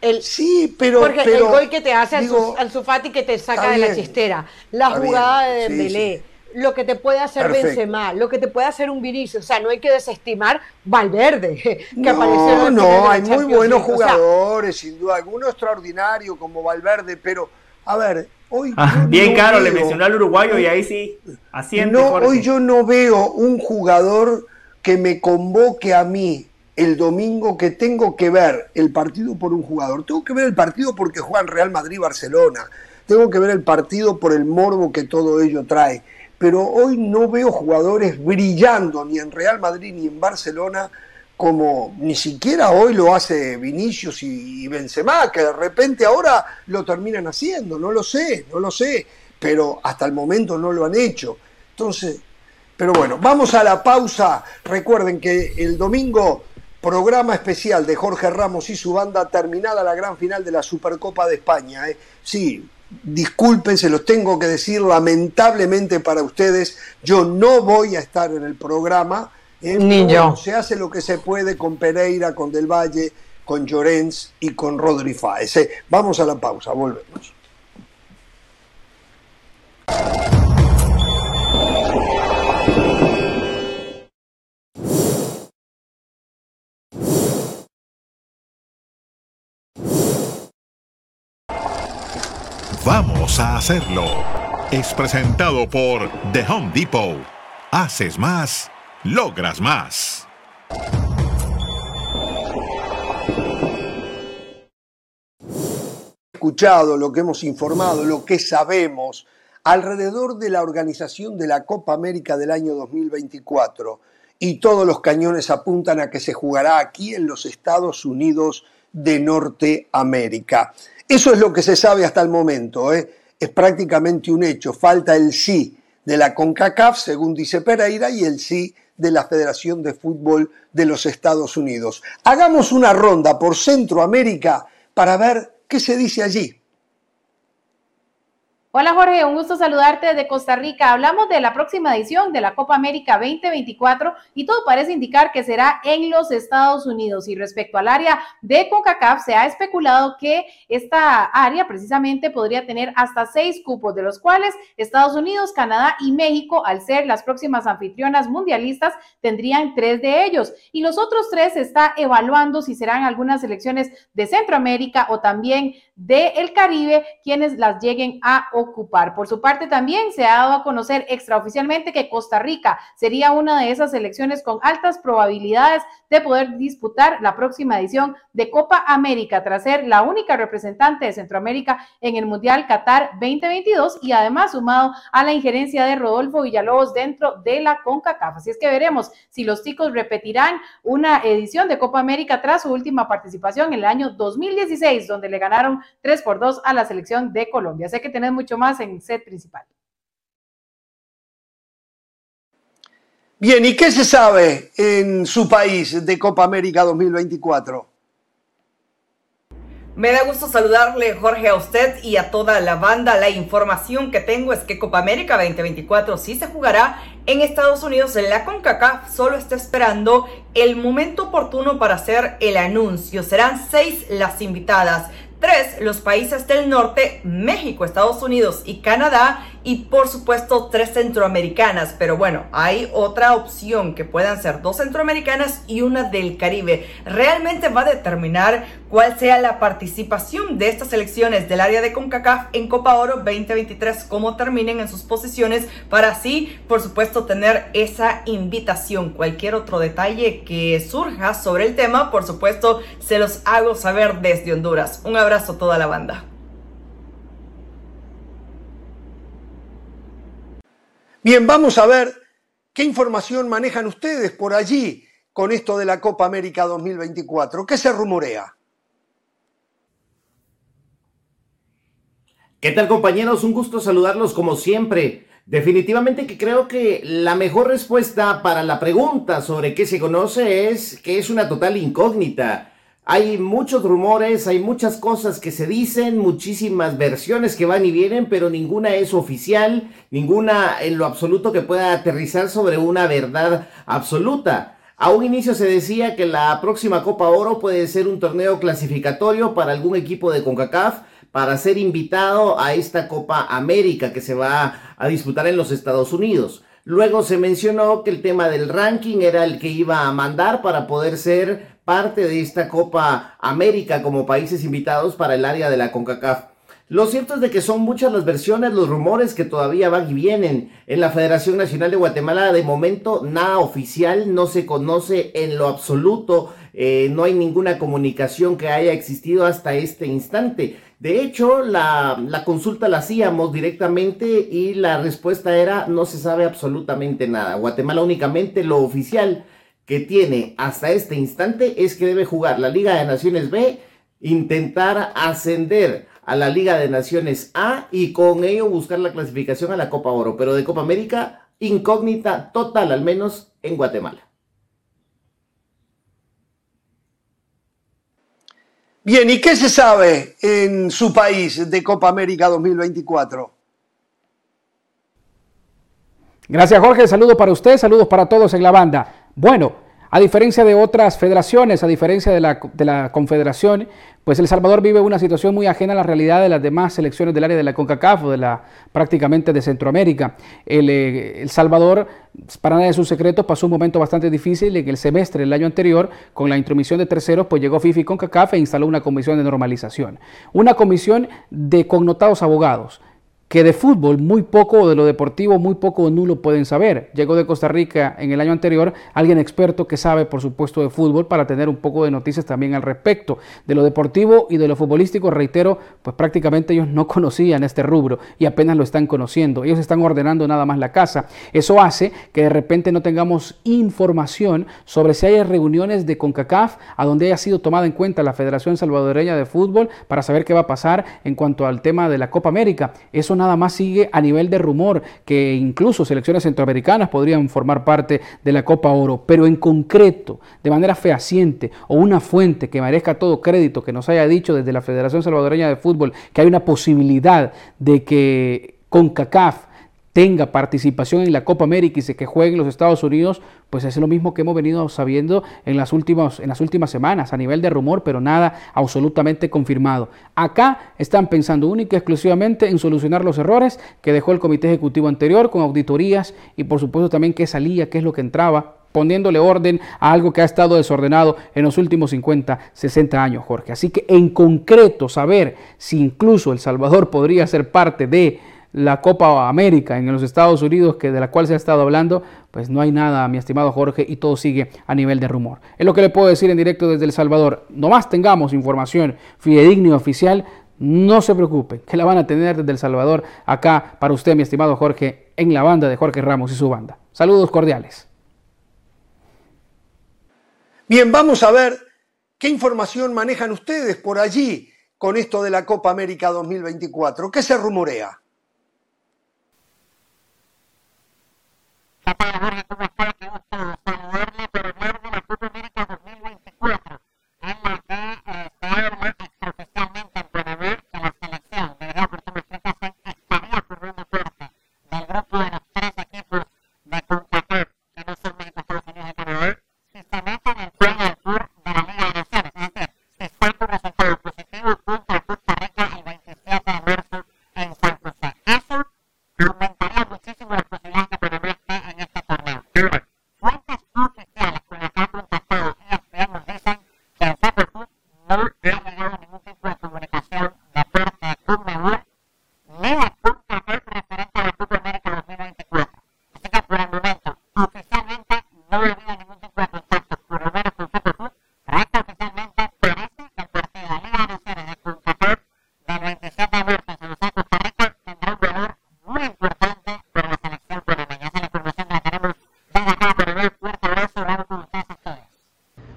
Speaker 4: El, sí, pero, Porque el gol que te hace al Sufati que te saca de la chistera, la jugada de Dembélé, lo que te puede hacer Perfecto. Benzema, lo que te puede hacer un Vinicius, o sea, no hay que desestimar Valverde, que
Speaker 1: no, apareció No, hay muy buenos jugadores, sin duda, alguno extraordinario como Valverde, pero a ver, hoy
Speaker 3: ah, bien caro le mencionó al uruguayo y ahí sí, asiente,
Speaker 1: No, hoy yo no veo un jugador que me convoque a mí el domingo que tengo que ver el partido por un jugador. Tengo que ver el partido porque juegan Real Madrid-Barcelona. Tengo que ver el partido por el morbo que todo ello trae pero hoy no veo jugadores brillando ni en Real Madrid ni en Barcelona como ni siquiera hoy lo hace Vinicius y Benzema, que de repente ahora lo terminan haciendo, no lo sé, no lo sé, pero hasta el momento no lo han hecho. Entonces, pero bueno, vamos a la pausa. Recuerden que el domingo programa especial de Jorge Ramos y su banda terminada la gran final de la Supercopa de España. ¿eh? Sí, disculpen, se los tengo que decir lamentablemente para ustedes, yo no voy a estar en el programa.
Speaker 4: ¿eh? Ni yo.
Speaker 1: Se hace lo que se puede con Pereira, con Del Valle, con Llorens y con Rodri Fáez. ¿eh? Vamos a la pausa, volvemos.
Speaker 5: Vamos a hacerlo. Es presentado por The Home Depot. Haces más, logras más.
Speaker 1: Escuchado lo que hemos informado, lo que sabemos alrededor de la organización de la Copa América del año 2024 y todos los cañones apuntan a que se jugará aquí en los Estados Unidos de Norteamérica. Eso es lo que se sabe hasta el momento. ¿eh? Es prácticamente un hecho. Falta el sí de la CONCACAF, según dice Pereira, y el sí de la Federación de Fútbol de los Estados Unidos. Hagamos una ronda por Centroamérica para ver qué se dice allí.
Speaker 6: Hola Jorge, un gusto saludarte desde Costa Rica. Hablamos de la próxima edición de la Copa América 2024 y todo parece indicar que será en los Estados Unidos. Y respecto al área de CONCACAF, se ha especulado que esta área precisamente podría tener hasta seis cupos, de los cuales Estados Unidos, Canadá y México, al ser las próximas anfitrionas mundialistas, tendrían tres de ellos. Y los otros tres se está evaluando si serán algunas selecciones de Centroamérica o también del Caribe quienes las lleguen a ocupar. Por su parte, también se ha dado a conocer extraoficialmente que Costa Rica sería una de esas selecciones con altas probabilidades de poder disputar la próxima edición de Copa América, tras ser la única representante de Centroamérica en el Mundial Qatar 2022 y además sumado a la injerencia de Rodolfo Villalobos dentro de la CONCACAF. Así es que veremos si los ticos repetirán una edición de Copa América tras su última participación en el año 2016, donde le ganaron 3 por 2 a la selección de Colombia. Sé que tenés mucho más en set principal.
Speaker 1: Bien, ¿y qué se sabe en su país de Copa América 2024?
Speaker 7: Me da gusto saludarle, Jorge, a usted y a toda la banda. La información que tengo es que Copa América 2024 sí se jugará en Estados Unidos. La CONCACAF solo está esperando el momento oportuno para hacer el anuncio. Serán seis las invitadas. Tres, los países del norte, México, Estados Unidos y Canadá. Y por supuesto, tres centroamericanas. Pero bueno, hay otra opción que puedan ser dos centroamericanas y una del Caribe. Realmente va a determinar cuál sea la participación de estas selecciones del área de CONCACAF en Copa Oro 2023, cómo terminen en sus posiciones, para así, por supuesto, tener esa invitación. Cualquier otro detalle que surja sobre el tema, por supuesto, se los hago saber desde Honduras. Un abrazo a toda la banda.
Speaker 1: Bien, vamos a ver qué información manejan ustedes por allí con esto de la Copa América 2024. ¿Qué se rumorea?
Speaker 8: ¿Qué tal compañeros? Un gusto saludarlos como siempre. Definitivamente que creo que la mejor respuesta para la pregunta sobre qué se conoce es que es una total incógnita. Hay muchos rumores, hay muchas cosas que se dicen, muchísimas versiones que van y vienen, pero ninguna es oficial, ninguna en lo absoluto que pueda aterrizar sobre una verdad absoluta. A un inicio se decía que la próxima Copa Oro puede ser un torneo clasificatorio para algún equipo de CONCACAF para ser invitado a esta Copa América que se va a disputar en los Estados Unidos. Luego se mencionó que el tema del ranking era el que iba a mandar para poder ser parte de esta Copa América como países invitados para el área de la CONCACAF. Lo cierto es de que son muchas las versiones, los rumores que todavía van y vienen. En la Federación Nacional de Guatemala de momento nada oficial, no se conoce en lo absoluto, eh, no hay ninguna comunicación que haya existido hasta este instante. De hecho, la, la, consulta la hacíamos directamente y la respuesta era no se sabe absolutamente nada. Guatemala únicamente lo oficial que tiene hasta este instante es que debe jugar la Liga de Naciones B, intentar ascender a la Liga de Naciones A y con ello buscar la clasificación a la Copa Oro. Pero de Copa América, incógnita total, al menos en Guatemala.
Speaker 1: Bien, ¿y qué se sabe en su país de Copa América 2024?
Speaker 9: Gracias Jorge, saludos para usted, saludos para todos en la banda. Bueno, a diferencia de otras federaciones, a diferencia de la, de la, Confederación, pues El Salvador vive una situación muy ajena a la realidad de las demás selecciones del área de la CONCACAF o de la prácticamente de Centroamérica. El, eh, el Salvador, para nada de sus secretos, pasó un momento bastante difícil en el semestre del año anterior, con la intromisión de terceros, pues llegó FIFI CONCACAF e instaló una comisión de normalización. Una comisión de connotados abogados que de fútbol muy poco, de lo deportivo muy poco o nulo pueden saber. Llegó de Costa Rica en el año anterior alguien experto que sabe, por supuesto, de fútbol para tener un poco de noticias también al respecto. De lo deportivo y de lo futbolístico, reitero, pues prácticamente ellos no conocían este rubro y apenas lo están conociendo. Ellos están ordenando nada más la casa. Eso hace que de repente no tengamos información sobre si hay reuniones de CONCACAF a donde haya sido tomada en cuenta la Federación Salvadoreña de Fútbol para saber qué va a pasar en cuanto al tema de la Copa América. Eso nada más sigue a nivel de rumor, que incluso selecciones centroamericanas podrían formar parte de la Copa Oro, pero en concreto, de manera fehaciente o una fuente que merezca todo crédito, que nos haya dicho desde la Federación Salvadoreña de Fútbol que hay una posibilidad de que CONCACAF tenga participación en la Copa América y se que juegue en los Estados Unidos, pues es lo mismo que hemos venido sabiendo en las, últimas, en las últimas semanas, a nivel de rumor, pero nada absolutamente confirmado. Acá están pensando única y exclusivamente en solucionar los errores que dejó el comité ejecutivo anterior con auditorías y por supuesto también qué salía, qué es lo que entraba, poniéndole orden a algo que ha estado desordenado en los últimos 50, 60 años, Jorge. Así que en concreto saber si incluso El Salvador podría ser parte de la Copa América en los Estados Unidos, que de la cual se ha estado hablando, pues no hay nada, mi estimado Jorge, y todo sigue a nivel de rumor. Es lo que le puedo decir en directo desde El Salvador. Nomás tengamos información fidedigna y oficial, no se preocupe, que la van a tener desde El Salvador acá para usted, mi estimado Jorge, en la banda de Jorge Ramos y su banda. Saludos cordiales.
Speaker 1: Bien, vamos a ver qué información manejan ustedes por allí con esto de la Copa América 2024. ¿Qué se rumorea? Eu vou palavra que você. usa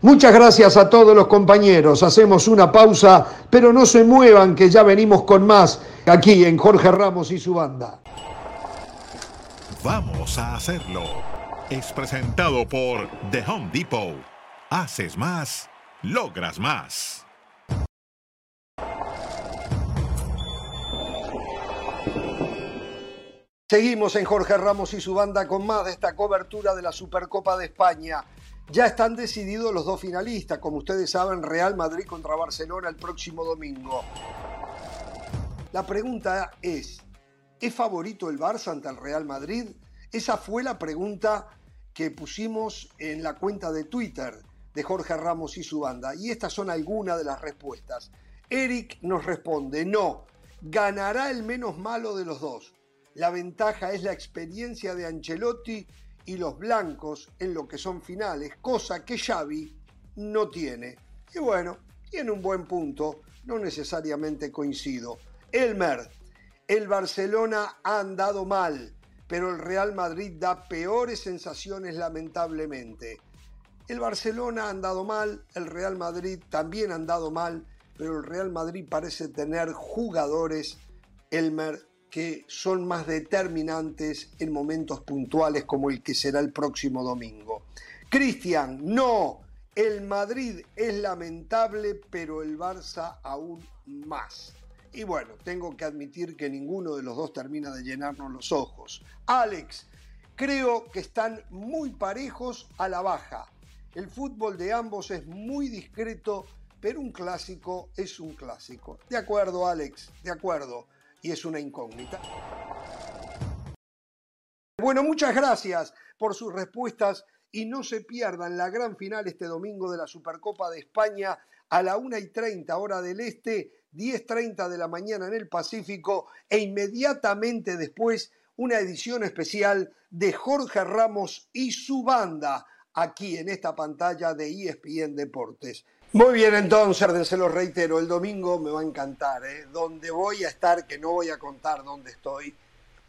Speaker 1: Muchas gracias a todos los compañeros. Hacemos una pausa, pero no se muevan que ya venimos con más aquí en Jorge Ramos y su banda.
Speaker 5: Vamos a hacerlo. Es presentado por The Home Depot. Haces más, logras más.
Speaker 1: Seguimos en Jorge Ramos y su banda con más de esta cobertura de la Supercopa de España. Ya están decididos los dos finalistas, como ustedes saben, Real Madrid contra Barcelona el próximo domingo. La pregunta es, ¿es favorito el Barça ante el Real Madrid? Esa fue la pregunta que pusimos en la cuenta de Twitter de Jorge Ramos y su banda. Y estas son algunas de las respuestas. Eric nos responde, no, ganará el menos malo de los dos. La ventaja es la experiencia de Ancelotti y los blancos en lo que son finales, cosa que Xavi no tiene. Y bueno, tiene un buen punto, no necesariamente coincido. Elmer, el Barcelona ha andado mal, pero el Real Madrid da peores sensaciones lamentablemente. El Barcelona ha andado mal, el Real Madrid también ha andado mal, pero el Real Madrid parece tener jugadores, Elmer, que son más determinantes en momentos puntuales como el que será el próximo domingo. Cristian, no, el Madrid es lamentable, pero el Barça aún más. Y bueno, tengo que admitir que ninguno de los dos termina de llenarnos los ojos. Alex, creo que están muy parejos a la baja. El fútbol de ambos es muy discreto, pero un clásico es un clásico. De acuerdo, Alex, de acuerdo y es una incógnita. Bueno, muchas gracias por sus respuestas y no se pierdan la gran final este domingo de la Supercopa de España a la 1 y 30 hora del Este, 10.30 de la mañana en el Pacífico e inmediatamente después una edición especial de Jorge Ramos y su banda aquí en esta pantalla de ESPN Deportes. Muy bien, entonces, se lo reitero, el domingo me va a encantar. ¿eh? Donde voy a estar, que no voy a contar dónde estoy,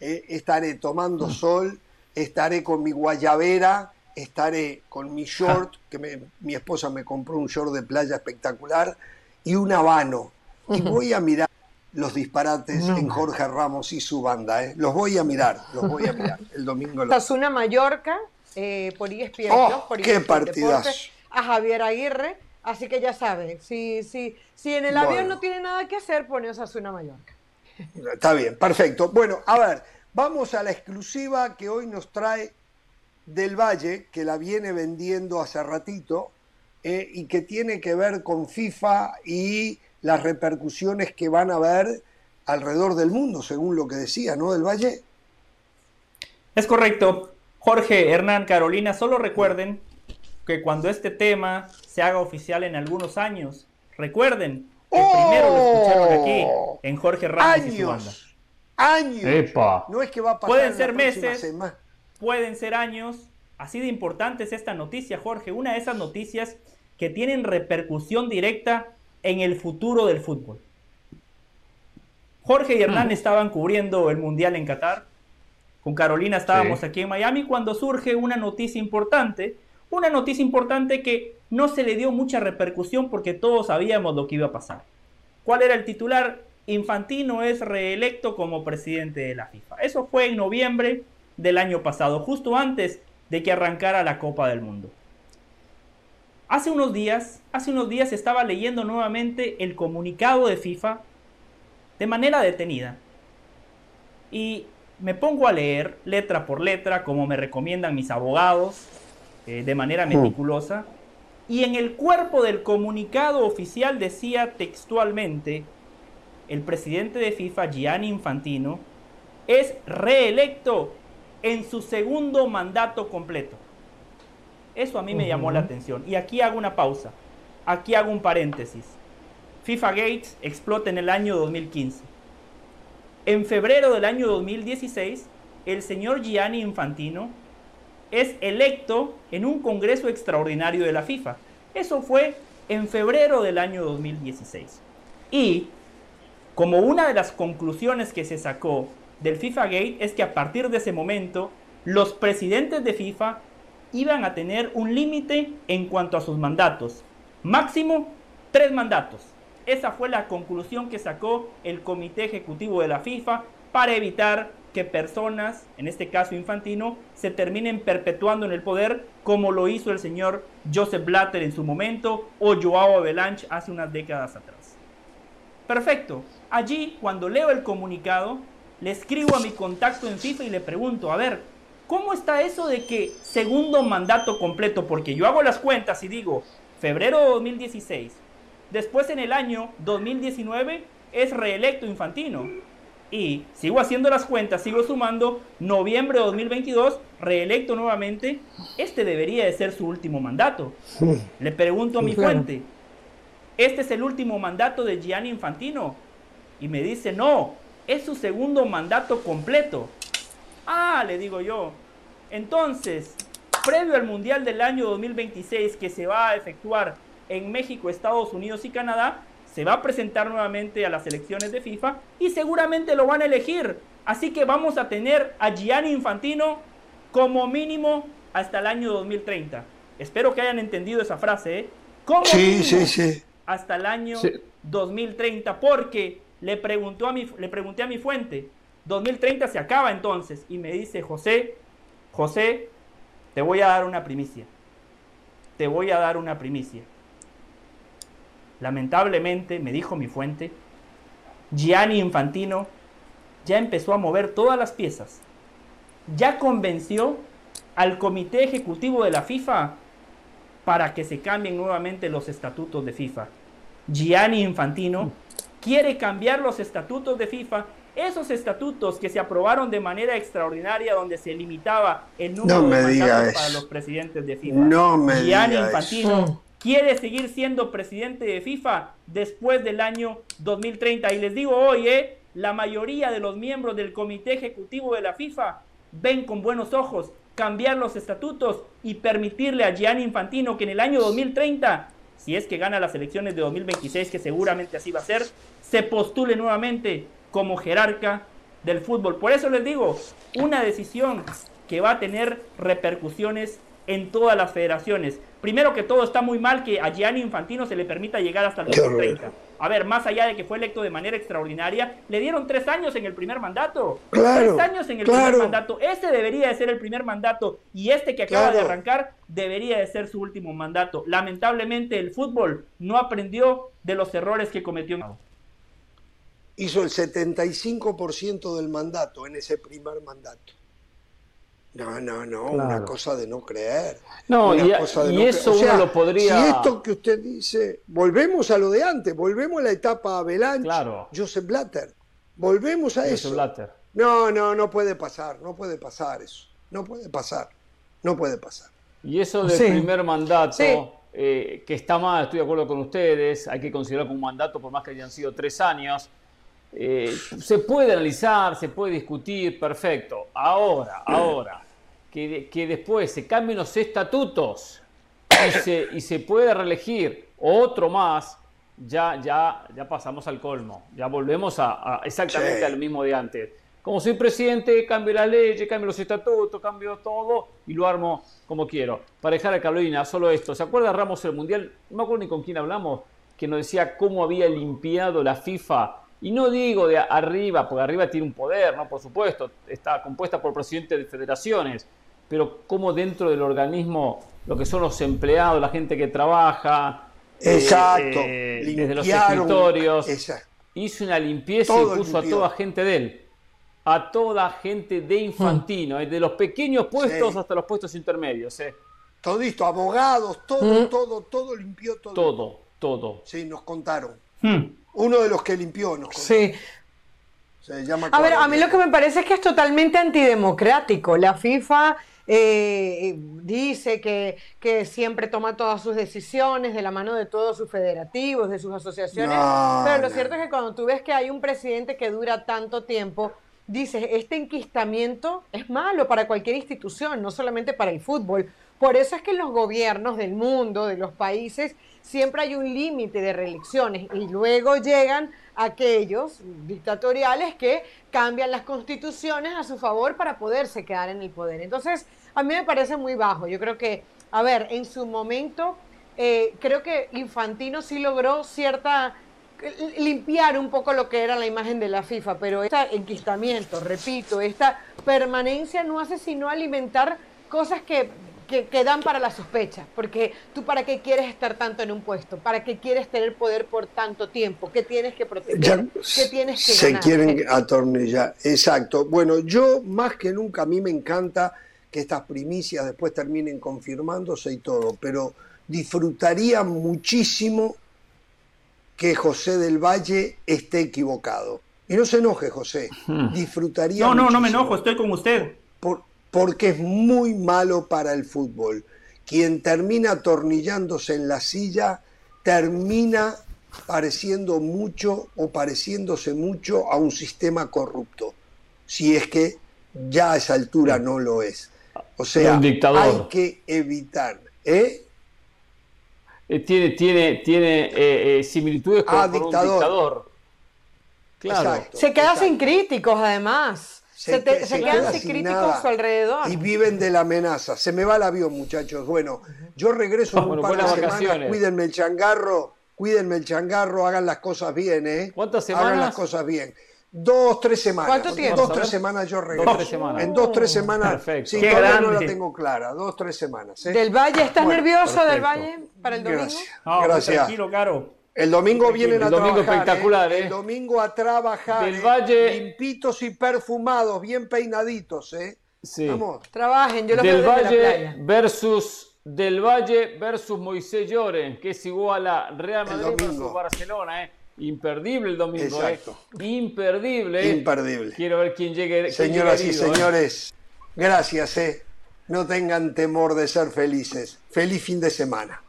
Speaker 1: ¿eh? estaré tomando sol, estaré con mi guayabera, estaré con mi short, que mi esposa me compró un short de playa espectacular, y un habano. Y voy a mirar los disparates en Jorge Ramos y su banda. ¿eh? Los voy a mirar, los voy a mirar el domingo.
Speaker 4: una Mallorca, eh, por ESPN,
Speaker 1: oh,
Speaker 4: por
Speaker 1: ¡Qué partidazo!
Speaker 4: A Javier Aguirre Así que ya saben, si, si, si en el avión no tiene nada que hacer, pone Osasuna Mallorca.
Speaker 1: Está bien, perfecto. Bueno, a ver, vamos a la exclusiva que hoy nos trae del Valle, que la viene vendiendo hace ratito, eh, y que tiene que ver con FIFA y las repercusiones que van a haber alrededor del mundo, según lo que decía, ¿no? Del Valle.
Speaker 3: Es correcto. Jorge, Hernán, Carolina, solo recuerden que cuando este tema se haga oficial en algunos años, recuerden que primero lo escucharon aquí, en Jorge Ramos y su banda.
Speaker 1: Años. No es que va a pasar
Speaker 3: Pueden ser meses, pueden ser años. Así de importante es esta noticia, Jorge. Una de esas noticias que tienen repercusión directa en el futuro del fútbol. Jorge y Hernán estaban cubriendo el Mundial en Qatar. Con Carolina estábamos aquí en Miami cuando surge una noticia importante. Una noticia importante que no se le dio mucha repercusión porque todos sabíamos lo que iba a pasar. ¿Cuál era el titular? Infantino es reelecto como presidente de la FIFA. Eso fue en noviembre del año pasado, justo antes de que arrancara la Copa del Mundo. Hace unos días, hace unos días estaba leyendo nuevamente el comunicado de FIFA de manera detenida. Y me pongo a leer letra por letra, como me recomiendan mis abogados, eh, de manera mm. meticulosa. Y en el cuerpo del comunicado oficial decía textualmente, el presidente de FIFA, Gianni Infantino, es reelecto en su segundo mandato completo. Eso a mí me llamó la atención. Y aquí hago una pausa. Aquí hago un paréntesis. FIFA Gates explota en el año 2015. En febrero del año 2016, el señor Gianni Infantino es electo en un congreso extraordinario de la FIFA. Eso fue en febrero del año 2016. Y como una de las conclusiones que se sacó del FIFA Gate es que a partir de ese momento los presidentes de FIFA iban a tener un límite en cuanto a sus mandatos. Máximo tres mandatos. Esa fue la conclusión que sacó el Comité Ejecutivo de la FIFA para evitar que personas, en este caso Infantino, se terminen perpetuando en el poder como lo hizo el señor Joseph Blatter en su momento o Joao Avalanche hace unas décadas atrás. Perfecto. Allí, cuando leo el comunicado, le escribo a mi contacto en FIFA y le pregunto, a ver, ¿cómo está eso de que segundo mandato completo? Porque yo hago las cuentas y digo, febrero de 2016, después en el año 2019 es reelecto Infantino. Y sigo haciendo las cuentas, sigo sumando, noviembre de 2022, reelecto nuevamente, este debería de ser su último mandato. Le pregunto a mi fuente, ¿este es el último mandato de Gianni Infantino? Y me dice, no, es su segundo mandato completo. Ah, le digo yo. Entonces, previo al Mundial del año 2026 que se va a efectuar en México, Estados Unidos y Canadá, se va a presentar nuevamente a las elecciones de FIFA y seguramente lo van a elegir. Así que vamos a tener a Gianni Infantino como mínimo hasta el año 2030. Espero que hayan entendido esa frase, ¿eh? Como sí, sí, sí. hasta el año 2030, porque le, preguntó a mi, le pregunté a mi fuente, 2030 se acaba entonces, y me dice, José, José, te voy a dar una primicia. Te voy a dar una primicia. Lamentablemente, me dijo mi fuente, Gianni Infantino ya empezó a mover todas las piezas. Ya convenció al comité ejecutivo de la FIFA para que se cambien nuevamente los estatutos de FIFA. Gianni Infantino quiere cambiar los estatutos de FIFA, esos estatutos que se aprobaron de manera extraordinaria donde se limitaba el número de mandatos para los presidentes de FIFA.
Speaker 1: No me
Speaker 3: Gianni Infantino quiere seguir siendo presidente de FIFA después del año 2030 y les digo hoy, eh, la mayoría de los miembros del comité ejecutivo de la FIFA ven con buenos ojos cambiar los estatutos y permitirle a Gianni Infantino que en el año 2030 si es que gana las elecciones de 2026, que seguramente así va a ser, se postule nuevamente como jerarca del fútbol. Por eso les digo, una decisión que va a tener repercusiones en todas las federaciones. Primero que todo, está muy mal que a Gianni Infantino se le permita llegar hasta el 2030. A ver, más allá de que fue electo de manera extraordinaria, le dieron tres años en el primer mandato. tres años en el primer mandato. Ese debería de ser el primer mandato y este que acaba de arrancar debería de ser su último mandato. Lamentablemente el fútbol no aprendió de los errores que cometió.
Speaker 1: Hizo el 75% del mandato en ese primer mandato. No, no, no, una cosa de no creer.
Speaker 2: No, y, eso uno lo podría.
Speaker 1: Si esto que usted dice, volvemos a lo de antes, volvemos a la etapa Avalanche, claro. Joseph Blatter, volvemos a eso. Blatter. No, no, no puede pasar, no puede pasar eso, no puede pasar, no puede pasar.
Speaker 2: Y eso del primer mandato, eh, que está mal, estoy de acuerdo con ustedes, hay que considerar como un mandato por más que hayan sido tres años. eh, se puede analizar, se puede discutir, perfecto. Ahora, ahora, que, que después se cambien los estatutos y se, y se puede reelegir otro más, ya, ya, ya pasamos al colmo. Ya volvemos a, exactamente al mismo de antes. Como soy presidente, cambio la ley, cambio los estatutos, cambio todo y lo armo como quiero. Para dejar a Carolina, solo esto. ¿Se acuerda Ramos el Mundial? No me acuerdo ni con quién hablamos, que nos decía cómo había limpiado la FIFA y no digo de arriba, porque arriba tiene un poder, ¿no? Por supuesto, está compuesta por presidentes de federaciones, pero como dentro del organismo, lo que son los empleados, la gente que trabaja,
Speaker 1: eh, exacto, eh,
Speaker 2: desde los escritorios, hizo una limpieza y puso a toda gente de él, a toda gente de Infantino, desde los pequeños puestos hasta los puestos intermedios. ¿eh?
Speaker 1: Todito, abogados, todo, todo, todo limpió todo.
Speaker 2: Todo, todo.
Speaker 1: Sí, nos contaron. Hmm. Uno de los que limpió, ¿no?
Speaker 4: Sí. Se llama a ver, a mí lo que me parece es que es totalmente antidemocrático. La FIFA eh, dice que, que, siempre toma todas sus decisiones de la mano de todos sus federativos, de sus asociaciones. pero lo cierto es que cuando tú ves que hay un presidente que dura tanto tiempo, dices, este enquistamiento es malo para cualquier institución, no solamente para el fútbol. Por eso es que los gobiernos del mundo, de los países, siempre hay un límite de reelecciones y luego llegan aquellos dictatoriales que cambian las constituciones a su favor para poderse quedar en el poder. Entonces, a mí me parece muy bajo. Yo creo que, a ver, en su momento, eh, creo que Infantino sí logró cierta limpiar un poco lo que era la imagen de la FIFA, pero este enquistamiento, repito, esta permanencia no hace sino alimentar cosas que que, dan para la sospecha, porque tú para qué quieres estar tanto en un puesto, para qué quieres tener poder por tanto tiempo, qué tienes que proteger, qué tienes que
Speaker 1: Se quieren atornillar, exacto. Bueno, yo más que nunca, a mí me encanta que estas primicias después terminen confirmándose y todo, pero disfrutaría muchísimo que José del Valle esté equivocado. Y no se enoje, José. Hmm. Disfrutaría.
Speaker 3: No, no, no me enojo, estoy con usted.
Speaker 1: Por, porque es muy malo para el fútbol. Quien termina atornillándose en la silla termina pareciendo mucho o pareciéndose mucho a un sistema corrupto, si es que ya a esa altura no lo es. O sea, hay que evitar. ¿eh?
Speaker 2: eh tiene tiene, tiene eh, eh, similitudes con, ah, un dictador.
Speaker 4: Claro. Se queda sin críticos, además se, quedan críticos a su alrededor.
Speaker 1: Y viven de la amenaza. Se me va el avión, muchachos. Bueno, yo regreso en un par de semanas. Cuídenme el changarro, cuídenme el changarro, hagan las cosas bien, ¿eh?
Speaker 2: ¿Cuántas semanas?
Speaker 1: Hagan las cosas bien. Dos, tres semanas.
Speaker 4: ¿Cuánto tiempo?
Speaker 1: Dos, tres semanas yo regreso. Dos, tres semanas. En dos, tres semanas. Perfecto. Sí, todavía no la tengo clara. Dos, tres semanas. ¿eh?
Speaker 4: ¿Del Valle? ¿Estás nervioso del Valle para el domingo?
Speaker 1: Gracias. Gracias.
Speaker 3: Tranquilo, Caro.
Speaker 1: El domingo vienen a
Speaker 2: domingo
Speaker 1: trabajar.
Speaker 2: espectacular,
Speaker 1: ¿eh? El domingo a trabajar.
Speaker 2: Del Valle.
Speaker 1: Limpitos y perfumados, bien peinaditos, ¿eh?
Speaker 2: Sí.
Speaker 1: Vamos.
Speaker 4: Trabajen, yo los
Speaker 2: Del Valle
Speaker 4: la playa.
Speaker 2: versus Del Valle versus Moisés Lloren, que es igual a Real Madrid versus Barcelona, ¿eh? Imperdible el domingo, ¿eh? Exacto. ¿eh? Imperdible. ¿eh?
Speaker 1: Imperdible.
Speaker 2: Quiero ver quién llegue.
Speaker 1: Señoras
Speaker 2: quién
Speaker 1: y ¿eh? señores, gracias, ¿eh? No tengan temor de ser felices. Feliz fin de semana.